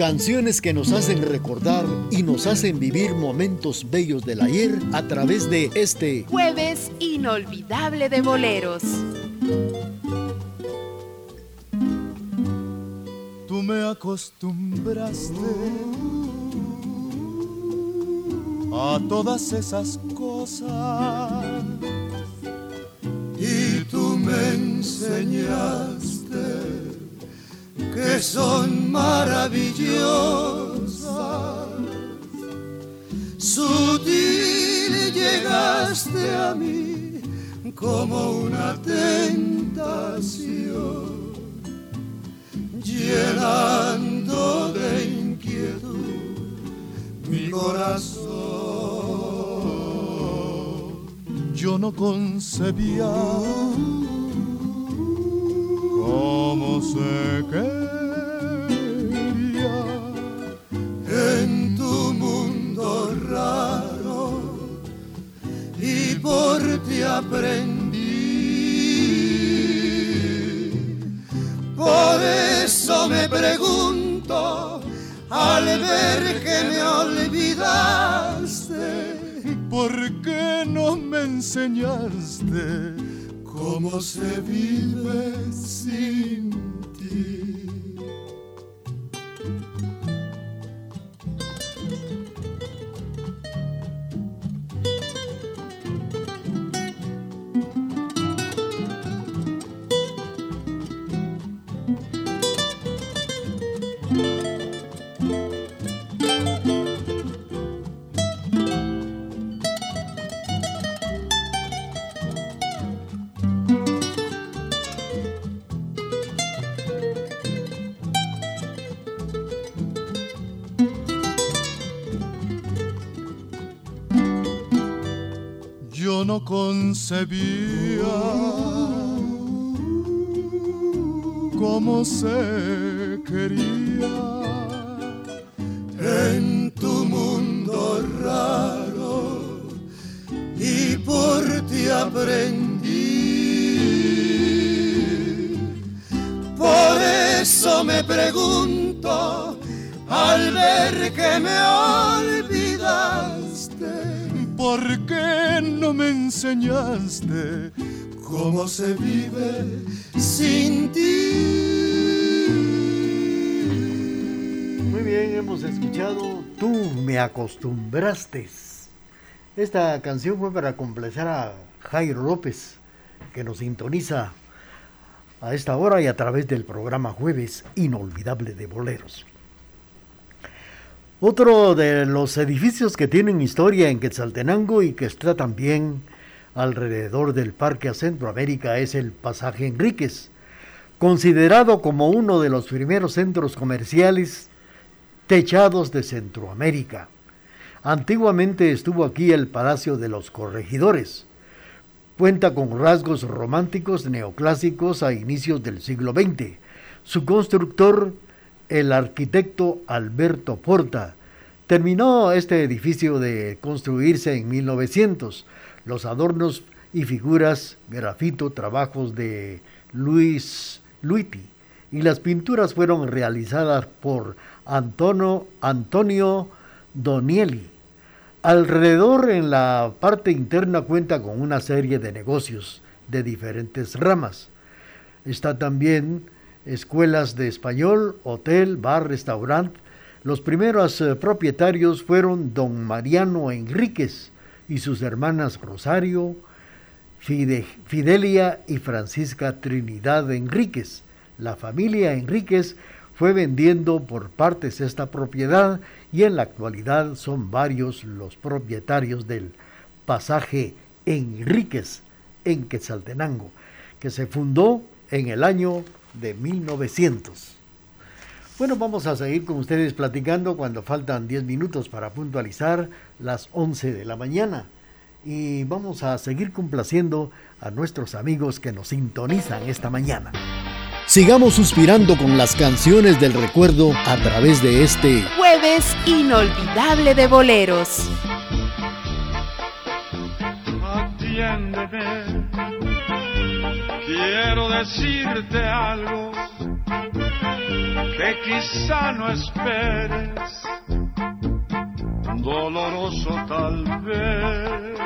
Canciones que nos hacen recordar y nos hacen vivir momentos bellos del ayer a través de este jueves inolvidable de boleros. Tú me acostumbraste a todas esas cosas y tú me enseñaste que son maravillosas. Sutil llegaste a mí como una tentación, llenando de inquietud mi corazón. Yo no concebía cómo se quería aprendí. Por eso me pregunto al ver que me olvidaste, ¿por qué no me enseñaste? cómo se vive sin concebía. Cómo se se vive sin ti? Muy bien, hemos escuchado Tú me acostumbraste. Esta canción fue para complacer a Jairo López, que nos sintoniza a esta hora y a través del programa Jueves Inolvidable de Boleros. Otro de los edificios que tienen historia en Quetzaltenango y que está también alrededor del Parque a Centroamérica es el Pasaje Enríquez, considerado como uno de los primeros centros comerciales techados de Centroamérica. Antiguamente estuvo aquí el Palacio de los Corregidores. Cuenta con rasgos románticos neoclásicos a inicios del siglo XX. Su constructor el arquitecto Alberto Porta. Terminó este edificio de construirse en 1900. Los adornos y figuras, grafito, trabajos de Luis Luiti y las pinturas fueron realizadas por Antonio, Antonio Donieli. Alrededor en la parte interna cuenta con una serie de negocios de diferentes ramas. Está también escuelas de español, hotel, bar, restaurante. Los primeros eh, propietarios fueron don Mariano Enríquez y sus hermanas Rosario, Fidelia y Francisca Trinidad Enríquez. La familia Enríquez fue vendiendo por partes esta propiedad y en la actualidad son varios los propietarios del pasaje Enríquez en Quetzaltenango, que se fundó en el año de 1900. Bueno, vamos a seguir con ustedes platicando cuando faltan 10 minutos para puntualizar las 11 de la mañana. Y vamos a seguir complaciendo a nuestros amigos que nos sintonizan esta mañana. Sigamos suspirando con las canciones del recuerdo a través de este jueves inolvidable de boleros. quiero decirte algo quizá no esperes, doloroso tal vez.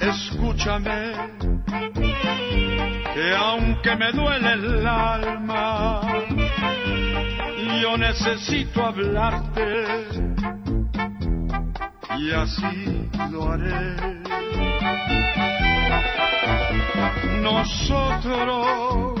Escúchame, que aunque me duele el alma, yo necesito hablarte y así lo haré. Nosotros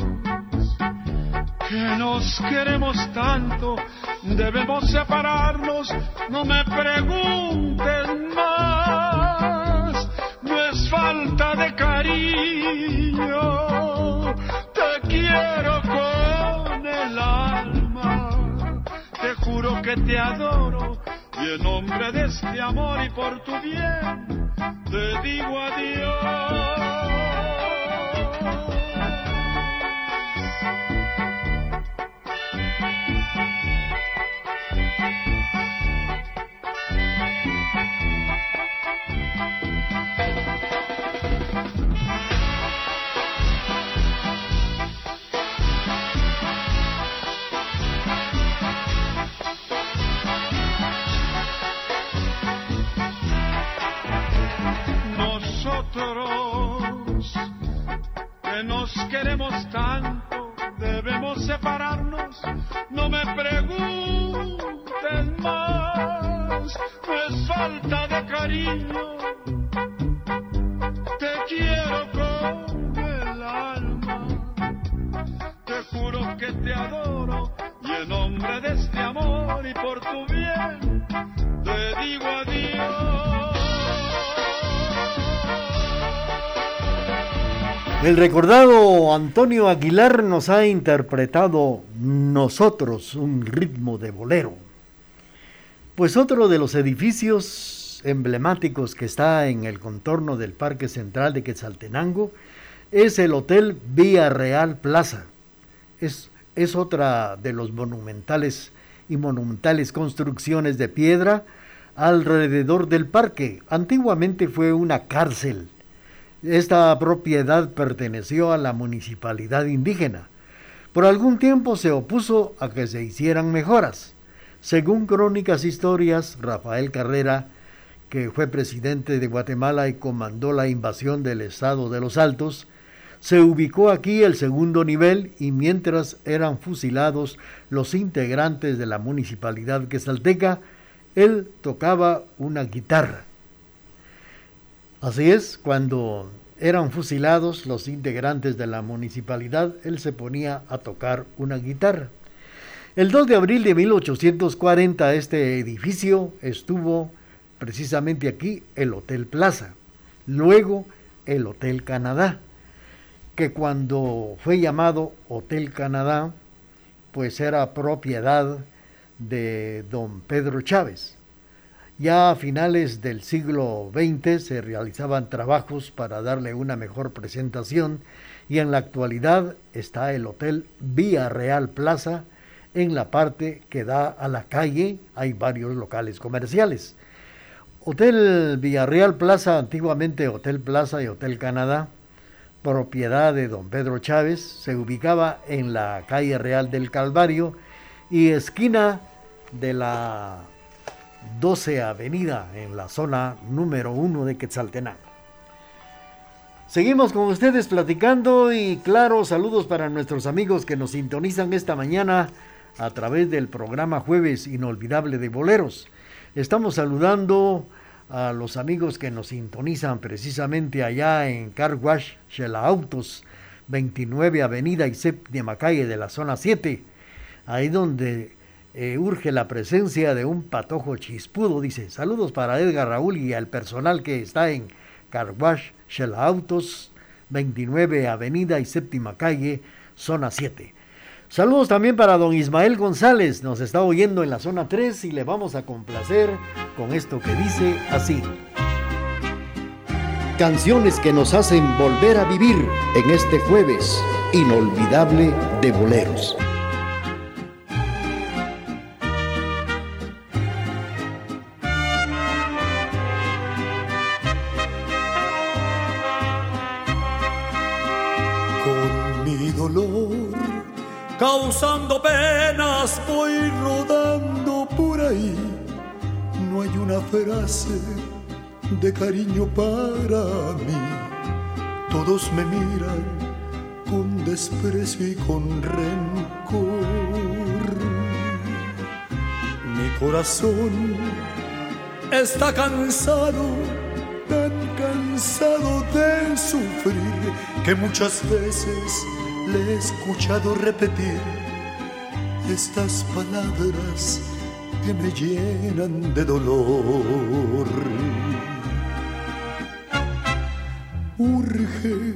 que nos queremos tanto, debemos separarnos, no me preguntes más, no es falta de cariño, te quiero con el alma, te juro que te adoro y en nombre de este amor y por tu bien, te digo adiós. Cariño, te quiero con el alma, te juro que te adoro y en nombre de este amor y por tu bien, te digo adiós. El recordado Antonio Aguilar nos ha interpretado Nosotros, un ritmo de bolero. Pues otro de los edificios emblemáticos que está en el contorno del Parque Central de Quetzaltenango es el Hotel Vía Real Plaza. Es, es otra de los monumentales y monumentales construcciones de piedra alrededor del parque. Antiguamente fue una cárcel esta propiedad perteneció a la municipalidad indígena. Por algún tiempo se opuso a que se hicieran mejoras. Según crónicas historias, Rafael Carrera, que fue presidente de Guatemala y comandó la invasión del estado de los Altos, se ubicó aquí el segundo nivel y mientras eran fusilados los integrantes de la municipalidad quesalteca, él tocaba una guitarra. Así es, cuando eran fusilados los integrantes de la municipalidad, él se ponía a tocar una guitarra. El 2 de abril de 1840 este edificio estuvo precisamente aquí, el Hotel Plaza, luego el Hotel Canadá, que cuando fue llamado Hotel Canadá, pues era propiedad de don Pedro Chávez. Ya a finales del siglo XX se realizaban trabajos para darle una mejor presentación y en la actualidad está el Hotel Vía Real Plaza en la parte que da a la calle, hay varios locales comerciales. Hotel Villarreal Plaza, antiguamente Hotel Plaza y Hotel Canadá, propiedad de don Pedro Chávez, se ubicaba en la calle Real del Calvario y esquina de la 12 Avenida en la zona número 1 de Quetzaltenango. Seguimos con ustedes platicando y claro, saludos para nuestros amigos que nos sintonizan esta mañana a través del programa Jueves Inolvidable de Boleros. Estamos saludando a los amigos que nos sintonizan precisamente allá en Car Wash Shela Autos, 29 Avenida y Séptima Calle de la zona 7, ahí donde eh, urge la presencia de un patojo chispudo, dice. Saludos para Edgar Raúl y al personal que está en Carwash Shell Autos, 29 Avenida y Séptima Calle, zona 7. Saludos también para don Ismael González, nos está oyendo en la zona 3 y le vamos a complacer con esto que dice así. Canciones que nos hacen volver a vivir en este jueves inolvidable de boleros. De cariño para mí. Todos me miran con desprecio y con rencor. Mi corazón está cansado, tan cansado de sufrir que muchas veces le he escuchado repetir estas palabras que me llenan de dolor. Urge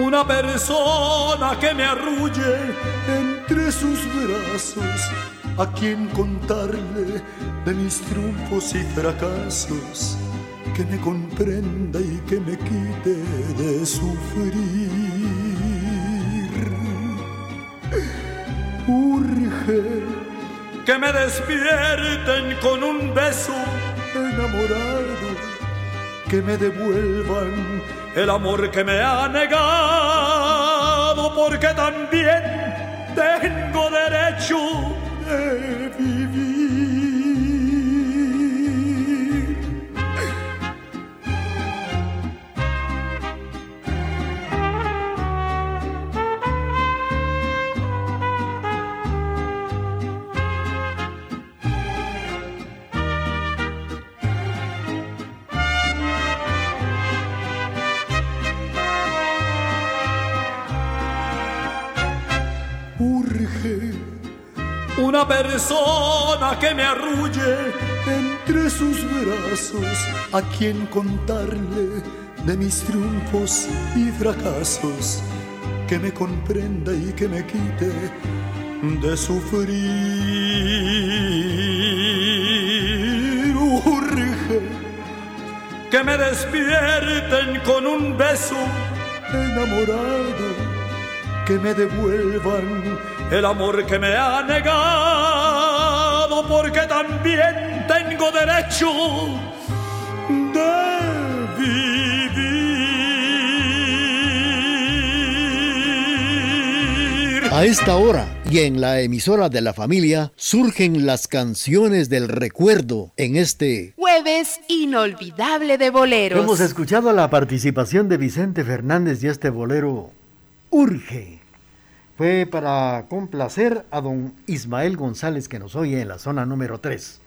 una persona que me arrulle entre sus brazos, a quien contarle de mis triunfos y fracasos, que me comprenda y que me quite de sufrir. Urge que me despierten con un beso enamorado, que me devuelvan el amor que me ha negado, porque también tengo persona que me arrulle entre sus brazos, a quien contarle de mis triunfos y fracasos, que me comprenda y que me quite de sufrir. Urge que me despierten con un beso enamorado, que me devuelvan el amor que me ha negado, porque también tengo derecho de vivir. A esta hora y en la emisora de la familia surgen las canciones del recuerdo en este Jueves inolvidable de boleros. Hemos escuchado la participación de Vicente Fernández y este bolero Urge. Fue para complacer a don Ismael González que nos oye en la zona número 3.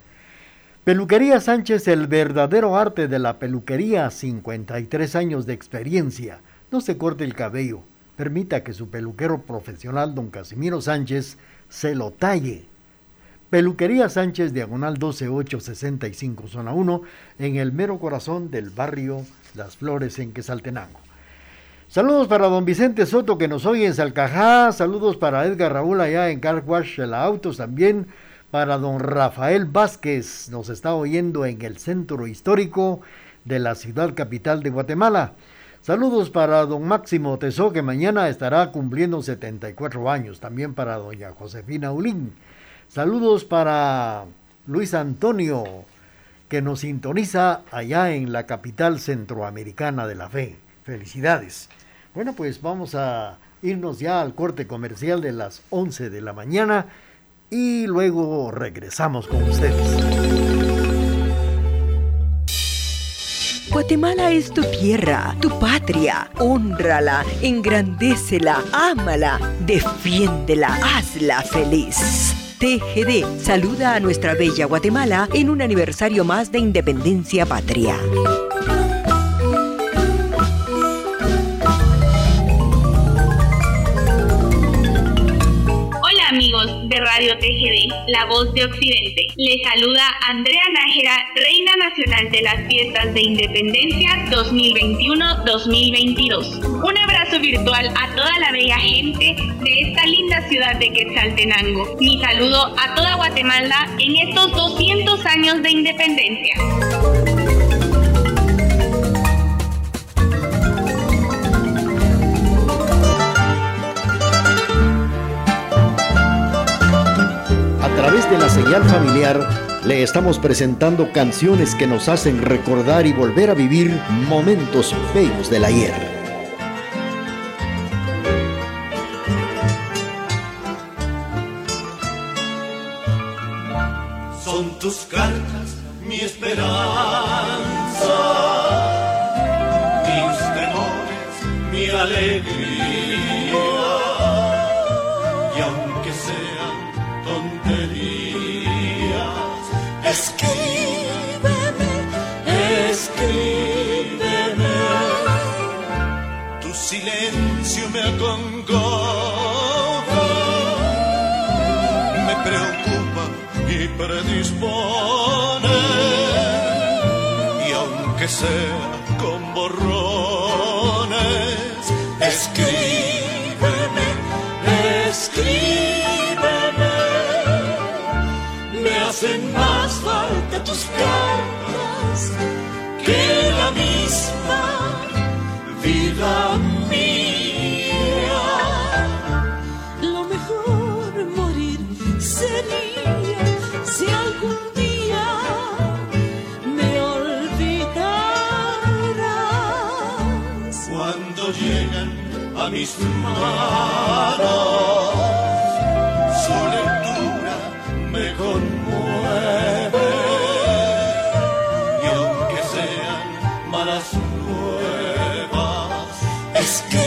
Peluquería Sánchez, el verdadero arte de la peluquería, 53 años de experiencia. No se corte el cabello, permita que su peluquero profesional, don Casimiro Sánchez, se lo talle. Peluquería Sánchez, diagonal 12865, zona 1, en el mero corazón del barrio Las Flores en Quesaltenango. Saludos para don Vicente Soto que nos oye en Salcajá. Saludos para Edgar Raúl allá en Car Wash de la Autos también. Para don Rafael Vázquez, nos está oyendo en el centro histórico de la ciudad capital de Guatemala. Saludos para don Máximo Tesó que mañana estará cumpliendo 74 años. También para doña Josefina Ulín. Saludos para Luis Antonio que nos sintoniza allá en la capital centroamericana de la fe. Felicidades. Bueno, pues vamos a irnos ya al corte comercial de las 11 de la mañana y luego regresamos con ustedes. Guatemala es tu tierra, tu patria. Honrala, engrandécela, ámala, defiéndela, hazla feliz. TGD saluda a nuestra bella Guatemala en un aniversario más de independencia patria. Radio TGD, La Voz de Occidente. Les saluda Andrea Nájera, Reina Nacional de las Fiestas de Independencia 2021-2022. Un abrazo virtual a toda la bella gente de esta linda ciudad de Quetzaltenango. Mi saludo a toda Guatemala en estos 200 años de independencia. Familiar le estamos presentando canciones que nos hacen recordar y volver a vivir momentos bellos del ayer. Me acongoja, me preocupa y predispone. Y aunque sea con borrones, escríbeme, escríbeme. Me hacen más falta tus cartas que la misma vida mis manos, su lectura me conmueve. Y aunque sean malas nuevas, escríbeme,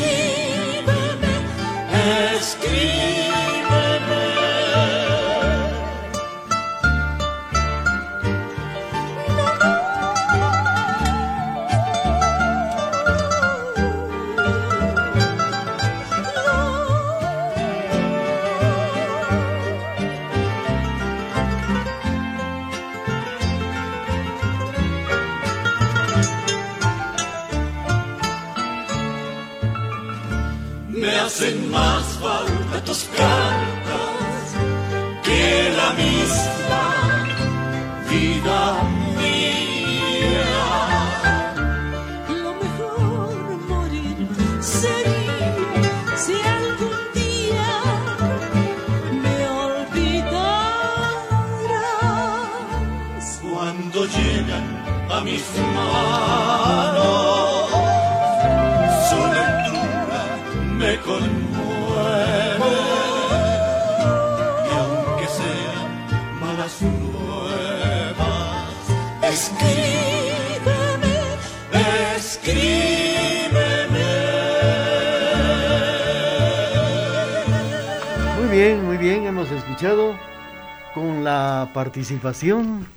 participación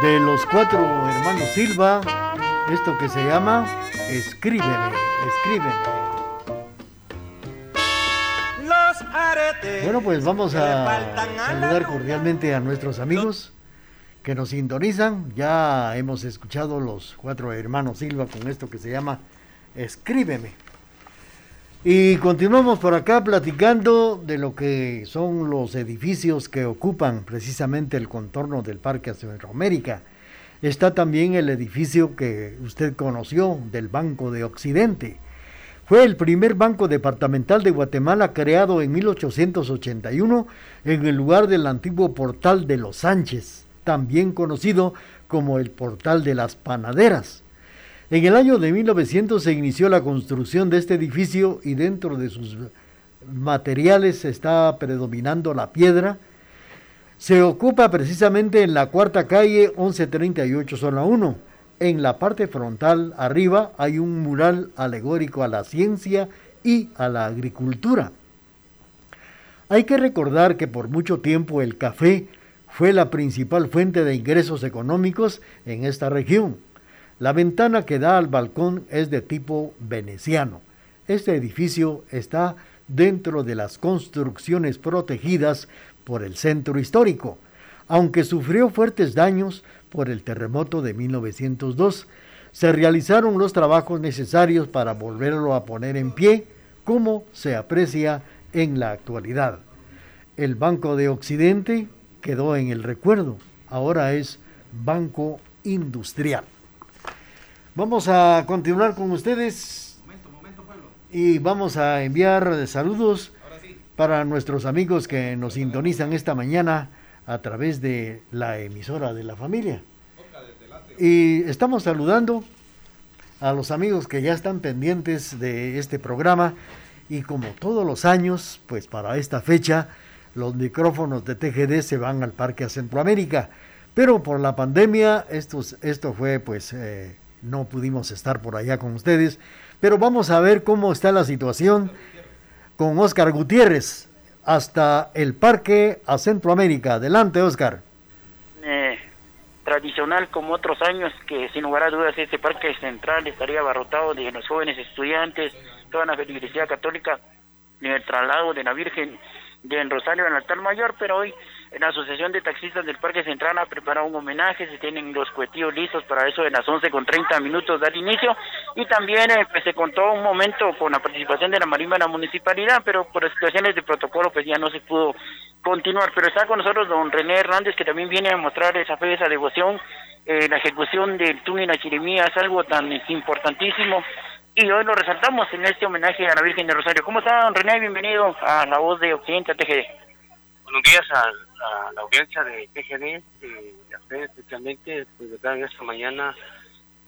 de los cuatro hermanos Silva, esto que se llama Escríbeme, escríbeme. Los aretes Bueno, pues vamos a saludar cordialmente a nuestros amigos que nos sintonizan. Ya hemos escuchado los cuatro hermanos Silva con esto que se llama Escríbeme. Y continuamos por acá platicando de lo que son los edificios que ocupan precisamente el contorno del Parque Centroamérica. Está también el edificio que usted conoció del Banco de Occidente. Fue el primer banco departamental de Guatemala creado en 1881 en el lugar del antiguo portal de los Sánchez, también conocido como el portal de las panaderas. En el año de 1900 se inició la construcción de este edificio y dentro de sus materiales está predominando la piedra. Se ocupa precisamente en la cuarta calle 1138 zona 1. En la parte frontal arriba hay un mural alegórico a la ciencia y a la agricultura. Hay que recordar que por mucho tiempo el café fue la principal fuente de ingresos económicos en esta región. La ventana que da al balcón es de tipo veneciano. Este edificio está dentro de las construcciones protegidas por el centro histórico, aunque sufrió fuertes daños por el terremoto de 1902. Se realizaron los trabajos necesarios para volverlo a poner en pie como se aprecia en la actualidad. El Banco de Occidente quedó en el recuerdo, ahora es Banco Industrial. Vamos a continuar con ustedes. Y vamos a enviar saludos para nuestros amigos que nos sintonizan esta mañana a través de la emisora de la familia. Y estamos saludando a los amigos que ya están pendientes de este programa. Y como todos los años, pues para esta fecha los micrófonos de TGD se van al Parque a Centroamérica, pero por la pandemia estos, esto fue pues eh, no pudimos estar por allá con ustedes, pero vamos a ver cómo está la situación con Oscar Gutiérrez hasta el Parque a Centroamérica. Adelante, Oscar. Eh, tradicional como otros años, que sin lugar a dudas este parque central estaría abarrotado de los jóvenes estudiantes, toda la Iglesia Católica, en el traslado de la Virgen de Rosario al altar mayor, pero hoy la Asociación de Taxistas del Parque Central ha preparado un homenaje, se tienen los cuetillos listos para eso de las 11 con 30 minutos dar inicio y también eh, pues, se contó un momento con la participación de la Marimba de la Municipalidad, pero por situaciones de protocolo pues ya no se pudo continuar, pero está con nosotros don René Hernández que también viene a mostrar esa fe, esa devoción, eh, la ejecución del túnel a Chirimía es algo tan importantísimo y hoy lo resaltamos en este homenaje a la Virgen de Rosario. ¿Cómo está, don René? Bienvenido a La Voz de Occidente, a TGD. Buenos días a, a la audiencia de TGD, eh, a ustedes especialmente, pues verdad, en esta mañana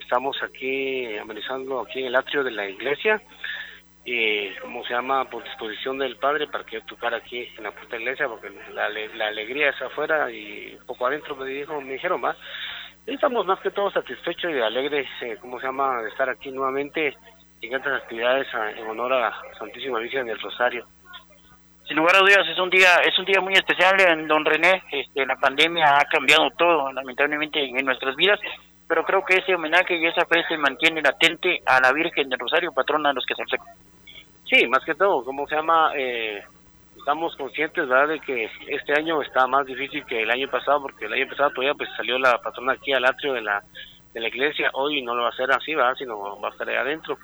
estamos aquí amenizando aquí en el atrio de la iglesia, eh, como se llama, por disposición del Padre, para que yo aquí en la puerta iglesia, porque la, la alegría es afuera y poco adentro me dijo, me dijeron más. Estamos más que todo satisfechos y alegres, eh, ¿cómo se llama?, de estar aquí nuevamente en estas actividades a- en honor a Santísima Virgen del Rosario. Sin lugar a dudas es un día es un día muy especial en don René. Este, la pandemia ha cambiado todo, lamentablemente en, nuestras vidas, pero creo que ese homenaje y esa fe se mantiene latente a la Virgen del Rosario, patrona de los que se Sí, más que todo, ¿cómo se llama? Eh, estamos conscientes, ¿verdad?, de que este año está más difícil que el año pasado, porque el año pasado todavía pues salió la patrona aquí al atrio de la, de la iglesia, hoy no lo va a hacer así, ¿verdad?, sino va a estar ahí adentro.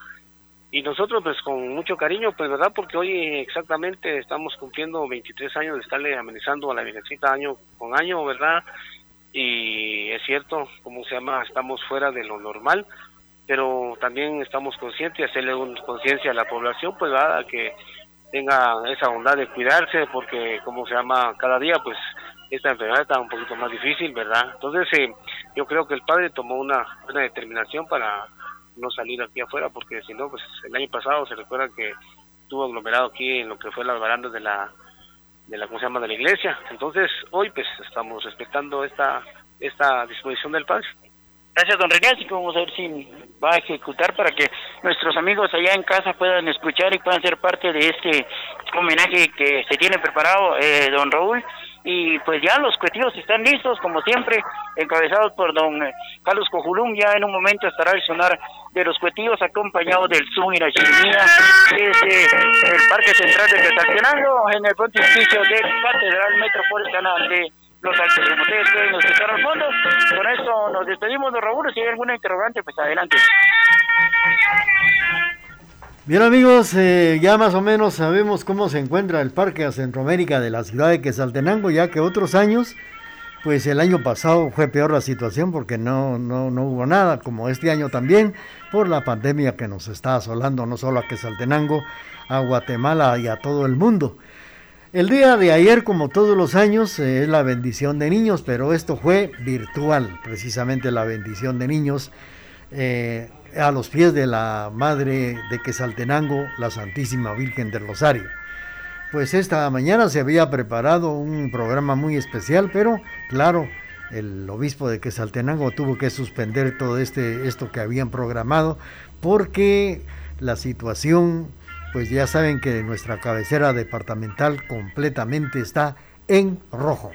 Y nosotros pues con mucho cariño, pues, ¿verdad?, porque hoy exactamente estamos cumpliendo 23 años de estarle amenizando a la Virgencita año con año, ¿verdad?, y es cierto, ¿cómo se llama?, estamos fuera de lo normal, pero también estamos conscientes de hacerle conciencia a la población, pues, ¿verdad?, que tenga esa bondad de cuidarse, porque, como se llama, cada día, pues, esta enfermedad está un poquito más difícil, ¿verdad? Entonces, eh, yo creo que el padre tomó una buena determinación para no salir aquí afuera, porque si no, pues, el año pasado se recuerda que estuvo aglomerado aquí en lo que fue las barandas de la, de la, ¿cómo se llama?, de la iglesia. Entonces, hoy, pues, estamos respetando esta, esta disposición del padre. Gracias, don René. Así que vamos a ver si va a ejecutar para que nuestros amigos allá en casa puedan escuchar y puedan ser parte de este homenaje que se tiene preparado, eh, don Raúl. Y pues ya los cuetillos están listos, como siempre, encabezados por don eh, Carlos Cojulum. Ya en un momento estará el sonar de los cuetillos, acompañado del Zoom y la chirimía desde el Parque Central de Quetzaltenango, en el frontispicio del Catedral Metropolitana de los Altos. Ustedes pueden escuchar al fondo, con esto nos despedimos, don Raúl. Si hay alguna interrogante, pues adelante. Bien amigos, eh, ya más o menos sabemos cómo se encuentra el Parque a Centroamérica de la ciudad de Quetzaltenango, ya que otros años, pues el año pasado fue peor la situación porque no, no, no hubo nada, como este año también, por la pandemia que nos está asolando no solo a Quetzaltenango, a Guatemala y a todo el mundo. El día de ayer, como todos los años, eh, es la bendición de niños, pero esto fue virtual, precisamente la bendición de niños. eh, a los pies de la Madre de Quesaltenango, la Santísima Virgen del Rosario. Pues esta mañana se había preparado un programa muy especial, pero claro, el obispo de Quesaltenango tuvo que suspender todo este esto que habían programado porque la situación, pues ya saben que nuestra cabecera departamental completamente está en rojo.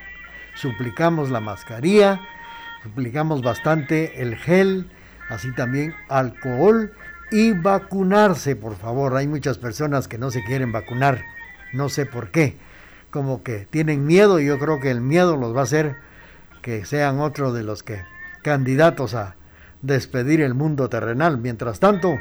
Suplicamos la mascarilla, suplicamos bastante el gel, así también alcohol y vacunarse, por favor. Hay muchas personas que no se quieren vacunar, no sé por qué, como que tienen miedo y yo creo que el miedo los va a hacer que sean otro de los que candidatos a despedir el mundo terrenal. Mientras tanto,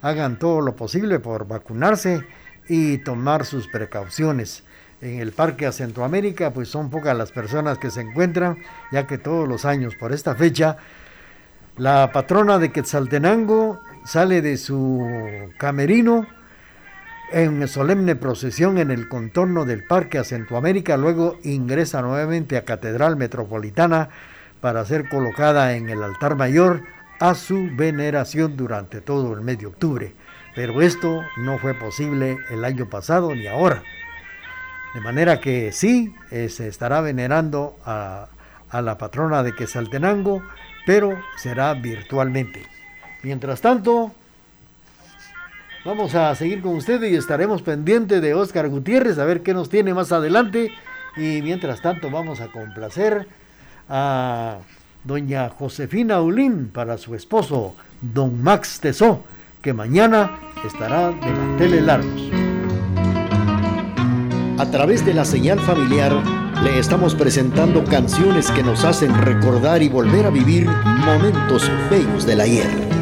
hagan todo lo posible por vacunarse y tomar sus precauciones. En el Parque a Centroamérica, pues son pocas las personas que se encuentran, ya que todos los años por esta fecha, la patrona de Quetzaltenango sale de su camerino en solemne procesión en el contorno del Parque a luego ingresa nuevamente a Catedral Metropolitana para ser colocada en el altar mayor a su veneración durante todo el mes de octubre. Pero esto no fue posible el año pasado ni ahora. De manera que sí, eh, se estará venerando a, a la patrona de Quesaltenango, pero será virtualmente. Mientras tanto, vamos a seguir con ustedes y estaremos pendientes de Oscar Gutiérrez a ver qué nos tiene más adelante. Y mientras tanto, vamos a complacer a doña Josefina Ulín para su esposo, don Max Tesó, que mañana estará de manteles largos. A través de la señal familiar le estamos presentando canciones que nos hacen recordar y volver a vivir momentos bellos del ayer.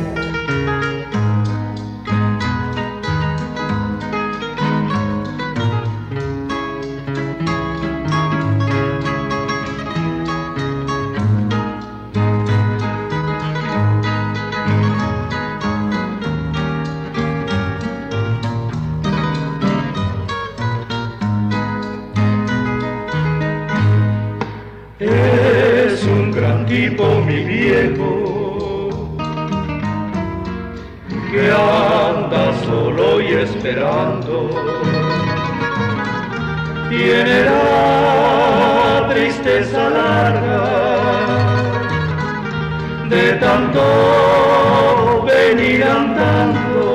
Mi viejo que anda solo y esperando. Tiene la tristeza larga de tanto venir andando.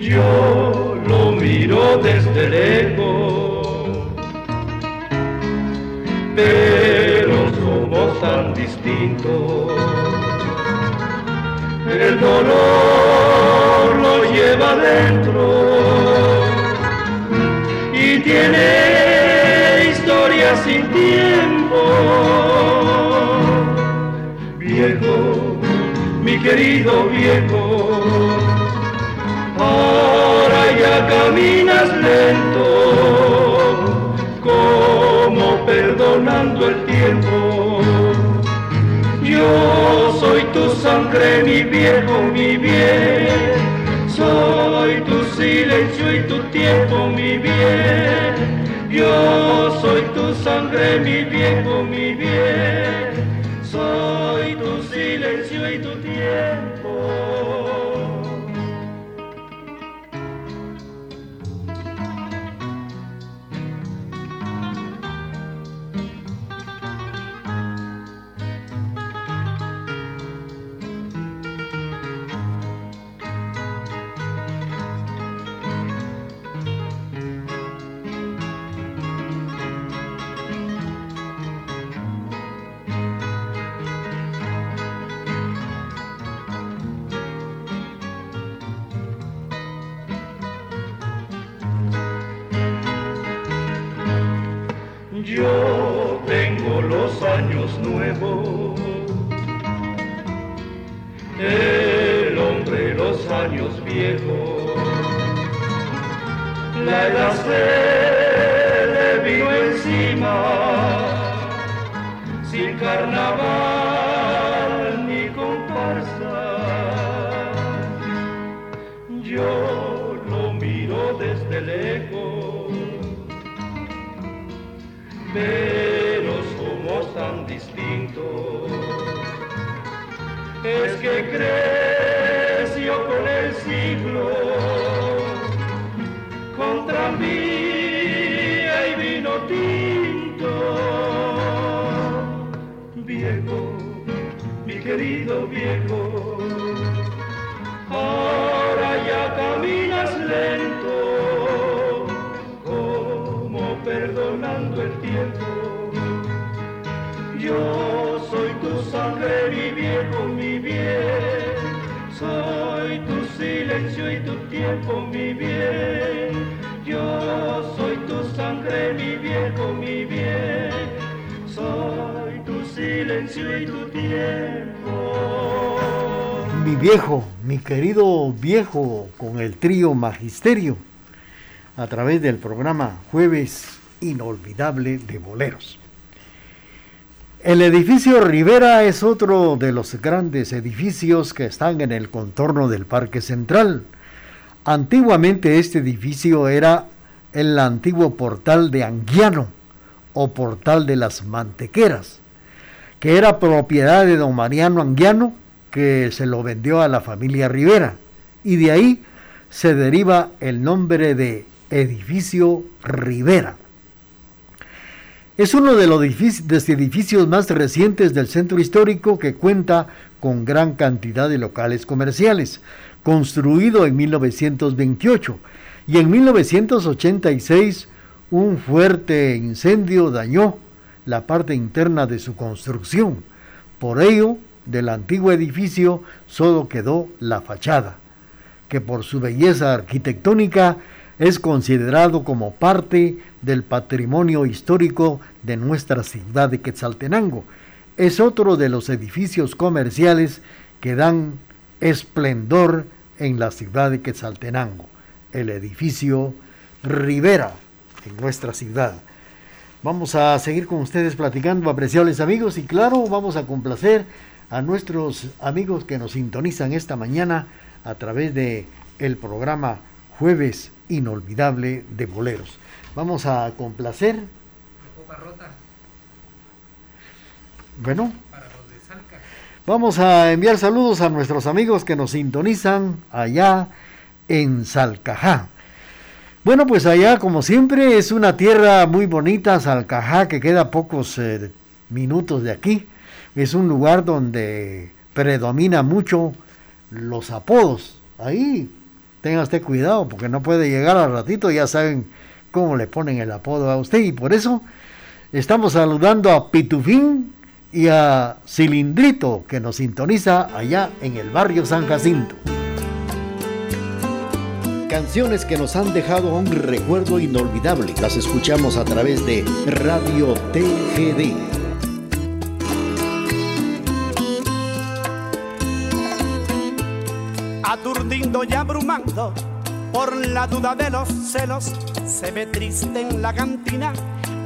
Yo lo miro desde lejos El dolor lo lleva dentro y tiene historia sin tiempo. Viejo, mi querido viejo, ahora ya caminas lento como perdonando el tiempo. Yo soy tu sangre, mi viejo, mi bien. Soy tu silencio y tu tiempo, mi bien. Yo soy tu sangre, mi viejo, mi bien. Soy tu silencio y tu tiempo. El hombre los años viejos, la edad se le vino encima, sin carnaval ni comparsa. Yo lo miro desde lejos Es que creció con el siglo, con tranvía y vino tinto. Viejo, mi querido viejo, ahora ya caminas lento perdonando el tiempo. Yo silencio y tu tiempo, mi bien. Yo soy tu sangre, mi viejo, mi bien. Soy tu silencio y tu tiempo. Mi viejo, mi querido viejo con el trío Magisterio a través del programa Jueves Inolvidable de Boleros. El edificio Rivera es otro de los grandes edificios que están en el contorno del Parque Central. Antiguamente este edificio era el antiguo portal de Anguiano o portal de las Mantequeras, que era propiedad de don Mariano Anguiano, que se lo vendió a la familia Rivera, y de ahí se deriva el nombre de edificio Rivera. Es uno de los edificios más recientes del centro histórico que cuenta con gran cantidad de locales comerciales, construido en 1928 y en 1986 un fuerte incendio dañó la parte interna de su construcción. Por ello, del antiguo edificio solo quedó la fachada, que por su belleza arquitectónica es considerado como parte del patrimonio histórico de nuestra ciudad de Quetzaltenango. Es otro de los edificios comerciales que dan esplendor en la ciudad de Quetzaltenango, el edificio Rivera en nuestra ciudad. Vamos a seguir con ustedes platicando, apreciables amigos, y claro, vamos a complacer a nuestros amigos que nos sintonizan esta mañana a través de el programa Jueves Inolvidable de Boleros. Vamos a complacer. Bueno. Vamos a enviar saludos a nuestros amigos que nos sintonizan allá en Salcajá. Bueno, pues allá como siempre es una tierra muy bonita, Salcajá, que queda pocos eh, minutos de aquí. Es un lugar donde predomina mucho los apodos. Ahí tenga usted cuidado porque no puede llegar al ratito, ya saben cómo le ponen el apodo a usted y por eso estamos saludando a Pitufín y a Cilindrito que nos sintoniza allá en el barrio San Jacinto. Canciones que nos han dejado un recuerdo inolvidable. Las escuchamos a través de Radio TGD. aturdindo y abrumando por la duda de los celos, se ve triste en la cantina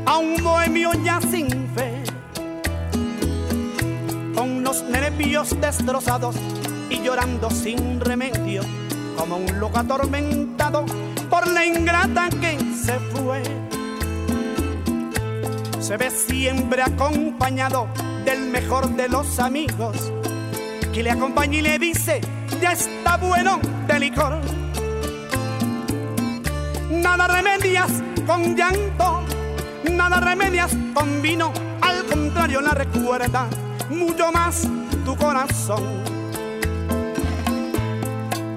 a un bohemio ya sin fe, con los nervios destrozados y llorando sin remedio, como un loco atormentado por la ingrata que se fue. Se ve siempre acompañado del mejor de los amigos, que le acompaña y le dice, ya está bueno de licor. Nada remedias con llanto, nada remedias con vino, al contrario la recuerda mucho más tu corazón.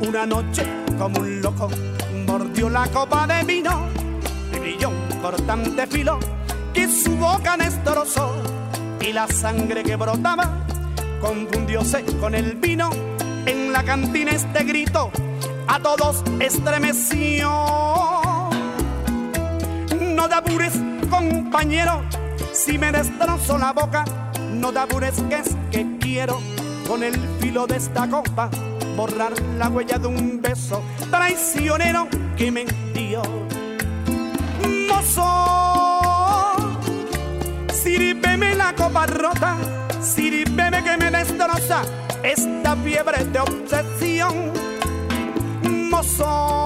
Una noche como un loco mordió la copa de vino y brilló un cortante filo que su boca destrozó y la sangre que brotaba confundióse con el vino en la cantina este grito a todos estremeció. No te apures, compañero, si me destrozo la boca, no te apures que es que quiero con el filo de esta copa borrar la huella de un beso traicionero que me dio. Mozo, sirveme la copa rota, sirveme que me destroza esta fiebre de obsesión. Mozo,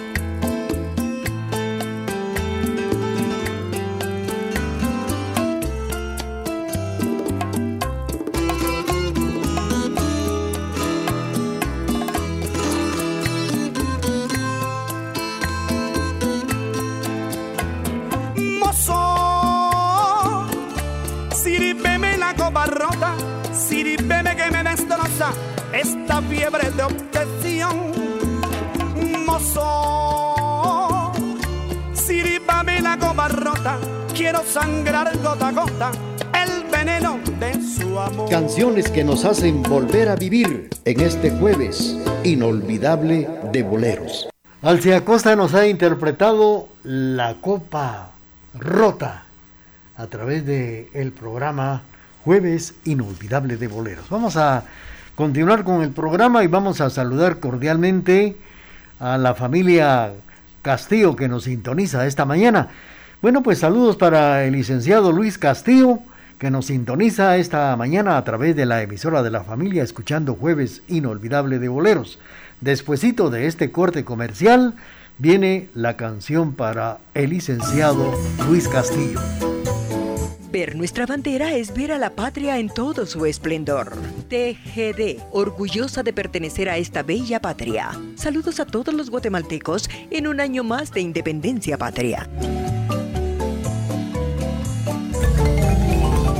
Esta fiebre de obsesión. Mozo, sírvame la copa rota, quiero sangrar gota a gota el veneno de su amor. Canciones que nos hacen volver a vivir en este jueves inolvidable de boleros. Alcia Acosta nos ha interpretado La Copa Rota a través del el programa Jueves Inolvidable de Boleros. Vamos a continuar con el programa y vamos a saludar cordialmente a la familia Castillo que nos sintoniza esta mañana. Bueno, pues saludos para el licenciado Luis Castillo que nos sintoniza esta mañana a través de la emisora de la familia escuchando Jueves Inolvidable de Boleros. Despuésito de este corte comercial viene la canción para el licenciado Luis Castillo. Ver nuestra bandera es ver a la patria en todo su esplendor. TGD, orgullosa de pertenecer a esta bella patria. Saludos a todos los guatemaltecos en un año más de independencia patria.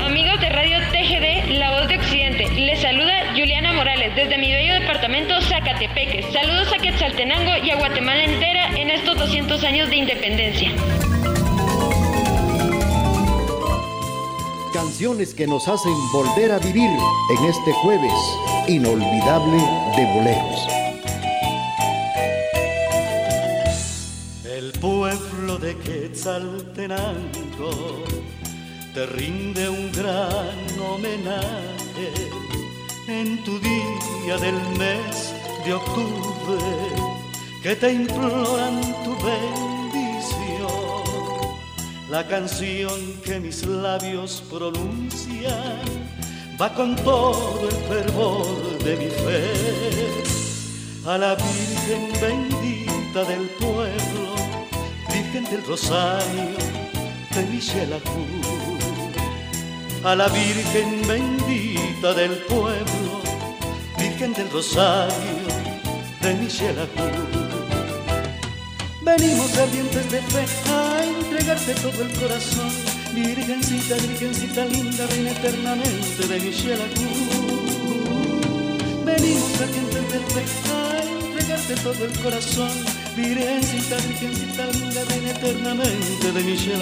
Amigos de Radio TGD, La Voz de Occidente, les saluda Juliana Morales desde mi bello departamento Zacatepeques. Saludos a Quetzaltenango y a Guatemala entera en estos 200 años de independencia. Canciones que nos hacen volver a vivir en este jueves inolvidable de boleros. El pueblo de Quetzaltenango te rinde un gran homenaje en tu día del mes de octubre que te imploran tu bendición. La canción que mis labios pronuncian va con todo el fervor de mi fe. A la Virgen bendita del pueblo, Virgen del Rosario de Michel a la Virgen bendita del pueblo, Virgen del Rosario de Michel Venimos ardientes de fe a entregarte todo el corazón, Virgencita, Virgencita linda, reina eternamente de Michel Venimos ardientes de fe a entregarte todo el corazón, Virgencita, Virgencita linda, reina eternamente de Michel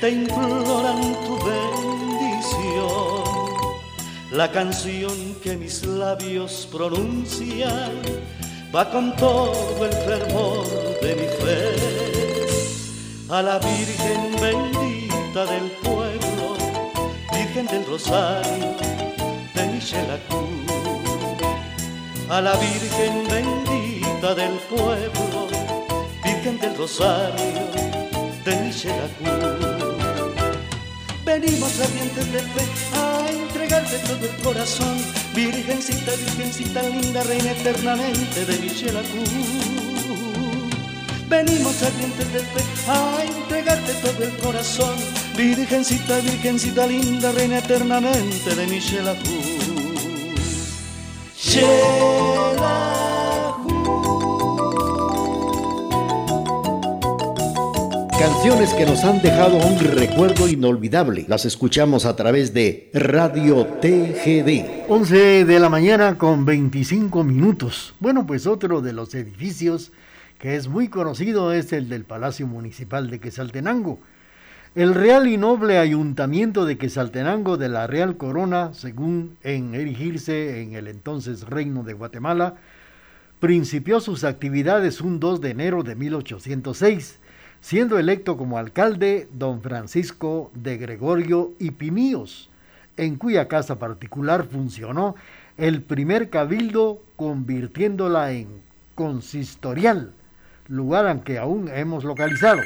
te imploran tu bendición. La canción que mis labios pronuncian va con todo el fervor de mi fe a la Virgen bendita del pueblo, Virgen del Rosario de Michelacú, a la Virgen bendita del pueblo, Virgen del Rosario de Michelacú. Venimos ardientes de fe a entregarte todo el corazón, Virgencita, Virgencita linda, reina eternamente de Michelacú. Venimos ardientes de fe a entregarte todo el corazón, Virgencita, Virgencita linda, reina eternamente de Michelacú. Canciones que nos han dejado un recuerdo inolvidable. Las escuchamos a través de Radio TGD. 11 de la mañana con 25 minutos. Bueno, pues otro de los edificios que es muy conocido es el del Palacio Municipal de Quesaltenango. El Real y Noble Ayuntamiento de Quesaltenango de la Real Corona, según en erigirse en el entonces Reino de Guatemala, principió sus actividades un 2 de enero de 1806, siendo electo como alcalde don Francisco de Gregorio y Pimíos, en cuya casa particular funcionó el primer cabildo convirtiéndola en consistorial, lugar en que aún hemos localizado.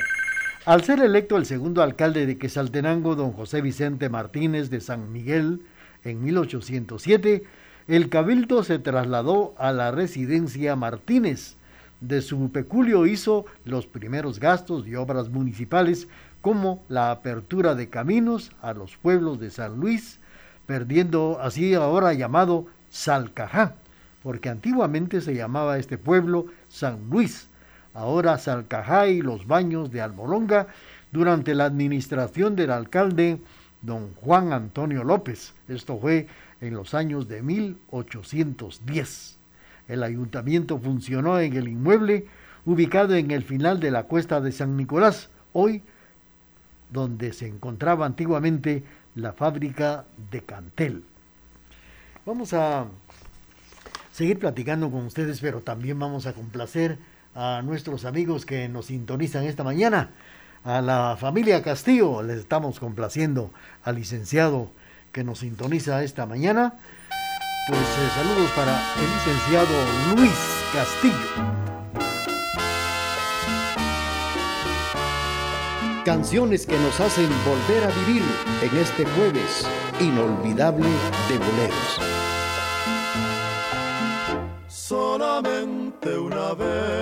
Al ser electo el segundo alcalde de Quesaltenango, don José Vicente Martínez de San Miguel, en 1807, el cabildo se trasladó a la residencia Martínez. De su peculio hizo los primeros gastos y obras municipales, como la apertura de caminos a los pueblos de San Luis, perdiendo así ahora llamado Salcajá, porque antiguamente se llamaba este pueblo San Luis, ahora Salcajay, Los Baños de Albolonga, durante la administración del alcalde don Juan Antonio López. Esto fue en los años de 1810. El ayuntamiento funcionó en el inmueble ubicado en el final de la cuesta de San Nicolás, hoy donde se encontraba antiguamente la fábrica de Cantel. Vamos a seguir platicando con ustedes, pero también vamos a complacer a nuestros amigos que nos sintonizan esta mañana. A la familia Castillo les estamos complaciendo al licenciado que nos sintoniza esta mañana. Pues eh, saludos para el licenciado Luis Castillo. Canciones que nos hacen volver a vivir en este jueves inolvidable de boleros. Solamente una vez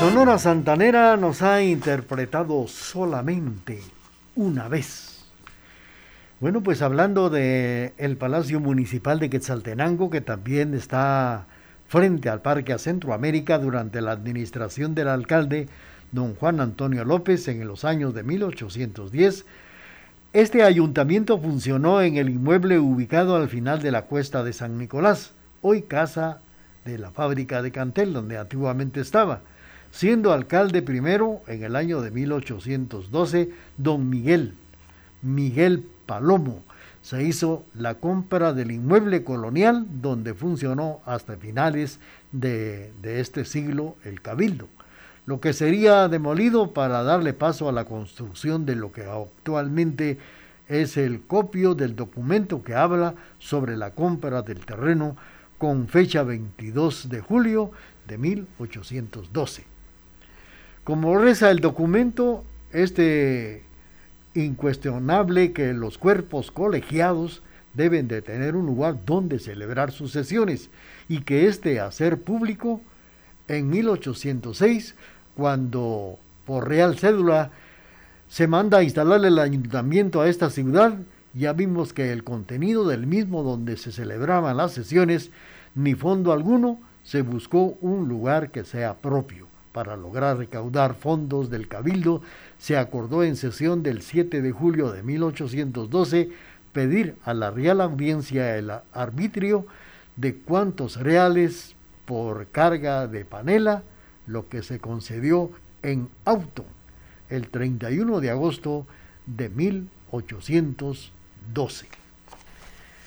Sonora Santanera nos ha interpretado solamente una vez. Bueno, pues hablando de el Palacio Municipal de Quetzaltenango, que también está frente al Parque a Centroamérica durante la administración del alcalde don Juan Antonio López en los años de 1810, este ayuntamiento funcionó en el inmueble ubicado al final de la cuesta de San Nicolás, hoy casa de la fábrica de Cantel, donde antiguamente estaba, siendo alcalde primero en el año de 1812 don Miguel, Miguel Palomo. Se hizo la compra del inmueble colonial donde funcionó hasta finales de, este siglo el cabildo lo que sería demolido para darle paso a la construcción de lo que actualmente es el copio del documento que habla sobre la compra del terreno con fecha 22 de julio de 1812. Como reza el documento, este incuestionable que los cuerpos colegiados deben de tener un lugar donde celebrar sus sesiones y que este hacer público en 1806 cuando por real cédula se manda a instalar el ayuntamiento a esta ciudad, ya vimos que el contenido del mismo donde se celebraban las sesiones, ni fondo alguno, se buscó un lugar que sea propio. Para lograr recaudar fondos del Cabildo, se acordó en sesión del 7 de julio de 1812 pedir a la Real Audiencia el arbitrio de cuántos reales por carga de panela, lo que se concedió en auto el 31 de agosto de 1812.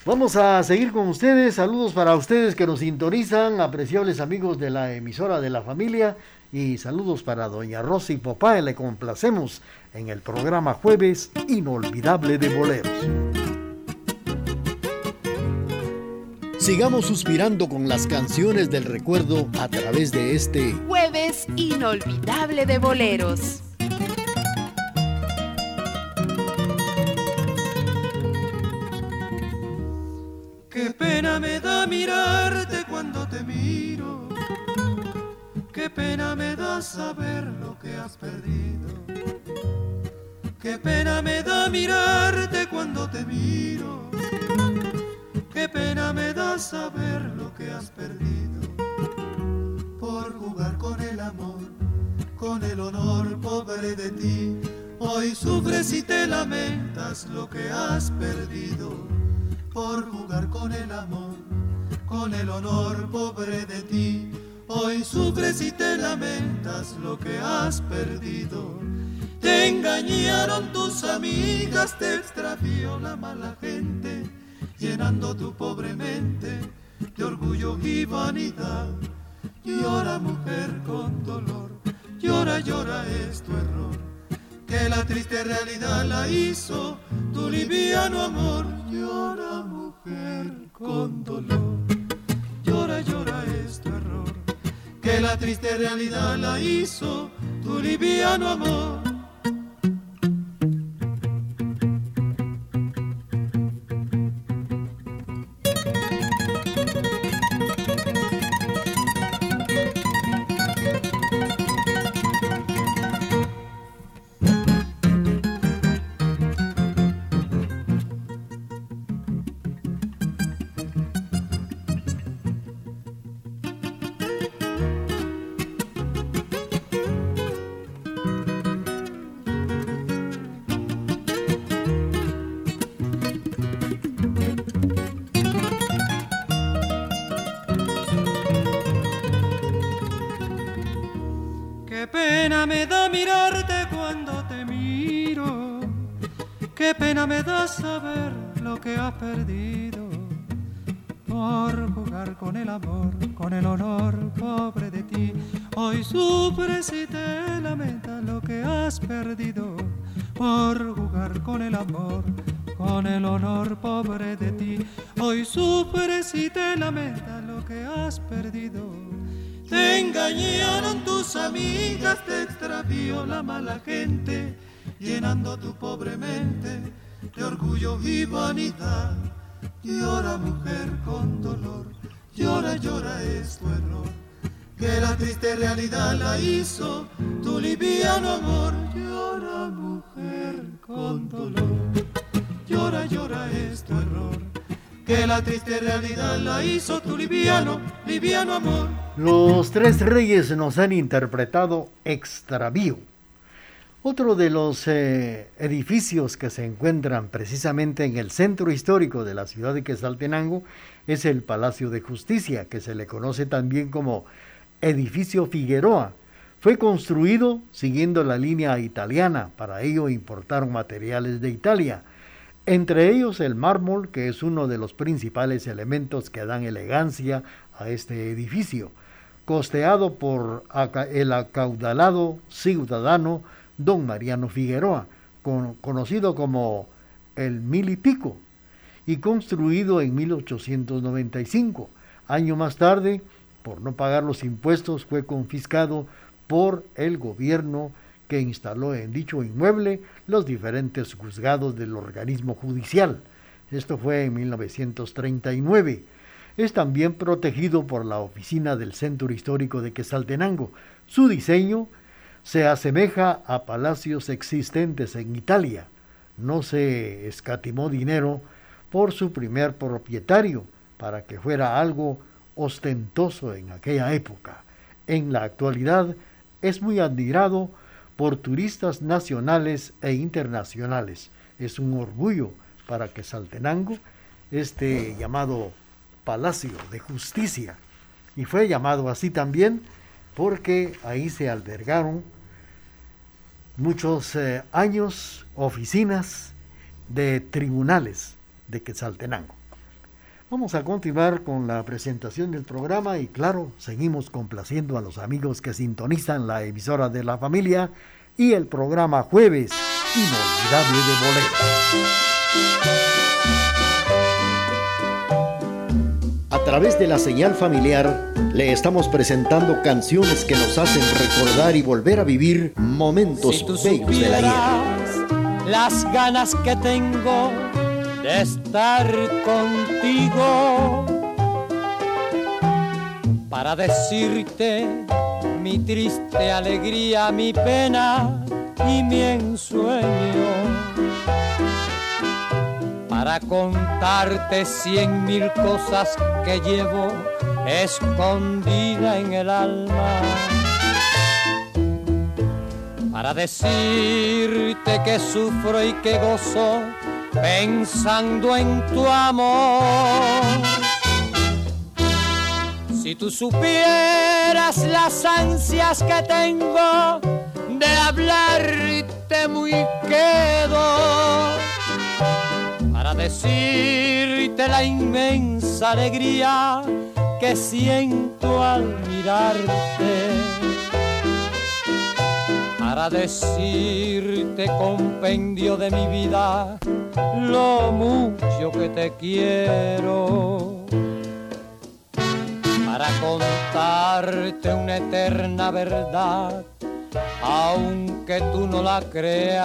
Vamos a seguir con ustedes. Saludos para ustedes que nos sintonizan, apreciables amigos de la emisora de la familia. Y saludos para doña Rosy Popá. Le complacemos en el programa Jueves Inolvidable de Boleros. Sigamos suspirando con las canciones del recuerdo a través de este Jueves Inolvidable de Boleros. Pena me da saber lo que has perdido. Qué pena me da mirarte cuando te miro. Qué pena me da saber lo que has perdido. Por jugar con el amor, con el honor pobre de ti. Hoy sufres y te lamentas lo que has perdido por jugar con el amor, con el honor pobre de ti. Hoy sufres y te lamentas lo que has perdido. Te engañaron tus amigas, te extravió la mala gente, llenando tu pobre mente de orgullo y vanidad. Llora mujer con dolor, llora, llora es tu error que la triste realidad la hizo tu liviano amor. Llora mujer con dolor, llora, llora que la triste realidad la hizo tu liviano amor. Me da saber lo que has perdido. Por jugar con el amor, con el honor pobre de ti. Hoy sufres y te lamentas lo que has perdido. Por jugar con el amor, con el honor pobre de ti. Hoy sufres y te lamentas lo que has perdido. Te engañaron tus amigas, te extravió la mala gente, llenando tu pobre mente de orgullo y vanidad. Llora mujer con dolor, llora, llora es tu error, que la triste realidad la hizo tu liviano amor. Llora mujer con dolor, llora, llora es tu error, que la triste realidad la hizo tu liviano, liviano amor. Los tres reyes nos han interpretado Extravío. Otro de los eh, edificios que se encuentran precisamente en el centro histórico de la ciudad de Quesaltenango es el Palacio de Justicia, que se le conoce también como Edificio Figueroa. Fue construido siguiendo la línea italiana, para ello importaron materiales de Italia, entre ellos el mármol, que es uno de los principales elementos que dan elegancia a este edificio costeado por el acaudalado ciudadano don Mariano Figueroa, con, conocido como el Mil y Pico, y construido en 1895. Año más tarde, por no pagar los impuestos, fue confiscado por el gobierno que instaló en dicho inmueble los diferentes juzgados del organismo judicial. Esto fue en 1939 es también protegido por la oficina del Centro Histórico de Quesaltenango. Su diseño se asemeja a palacios existentes en Italia. No se escatimó dinero por su primer propietario para que fuera algo ostentoso en aquella época. En la actualidad es muy admirado por turistas nacionales e internacionales. Es un orgullo para Quetzaltenango este llamado Palacio de Justicia. Y fue llamado así también porque ahí se albergaron muchos eh, años oficinas de tribunales de Quetzaltenango. Vamos a continuar con la presentación del programa y claro, seguimos complaciendo a los amigos que sintonizan la emisora de la familia y el programa Jueves Inolvidable de Bolero. A través de la señal familiar le estamos presentando canciones que nos hacen recordar y volver a vivir momentos si tú bellos de la vida. Las ganas que tengo de estar contigo para decirte mi triste alegría, mi pena y mi ensueño. Para contarte cien mil cosas que llevo escondida en el alma. Para decirte que sufro y que gozo pensando en tu amor. Si tú supieras las ansias que tengo de hablarte muy quedo decirte la inmensa alegría que siento al mirarte. Para decirte compendio de mi vida lo mucho que te quiero. Para contarte una eterna verdad aunque tú no la creas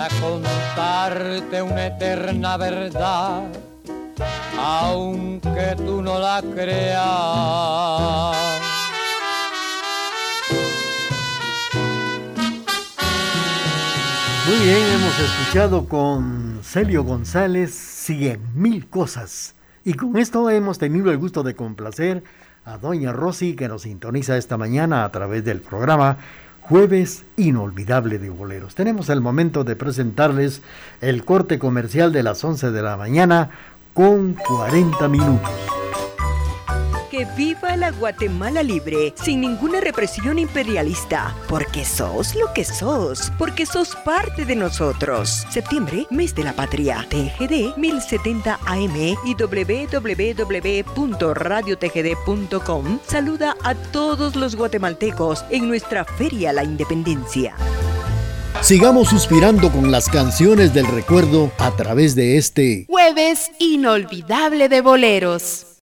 para contarte una eterna verdad, aunque tú no la creas. Muy bien, hemos escuchado con Celio González Cien Mil Cosas. Y con esto hemos tenido el gusto de complacer a Doña Rosy que nos sintoniza esta mañana a través del programa Jueves Inolvidable de Boleros. Tenemos el momento de presentarles el corte comercial de las 11 de la mañana con 40 minutos. Que viva la Guatemala libre, sin ninguna represión imperialista, porque sos lo que sos, porque sos parte de nosotros. Septiembre, mes de la patria. TGD 1070 AM y www.radiotgd.com saluda a todos los guatemaltecos en nuestra Feria La Independencia. Sigamos suspirando con las canciones del recuerdo a través de este Jueves Inolvidable de Boleros.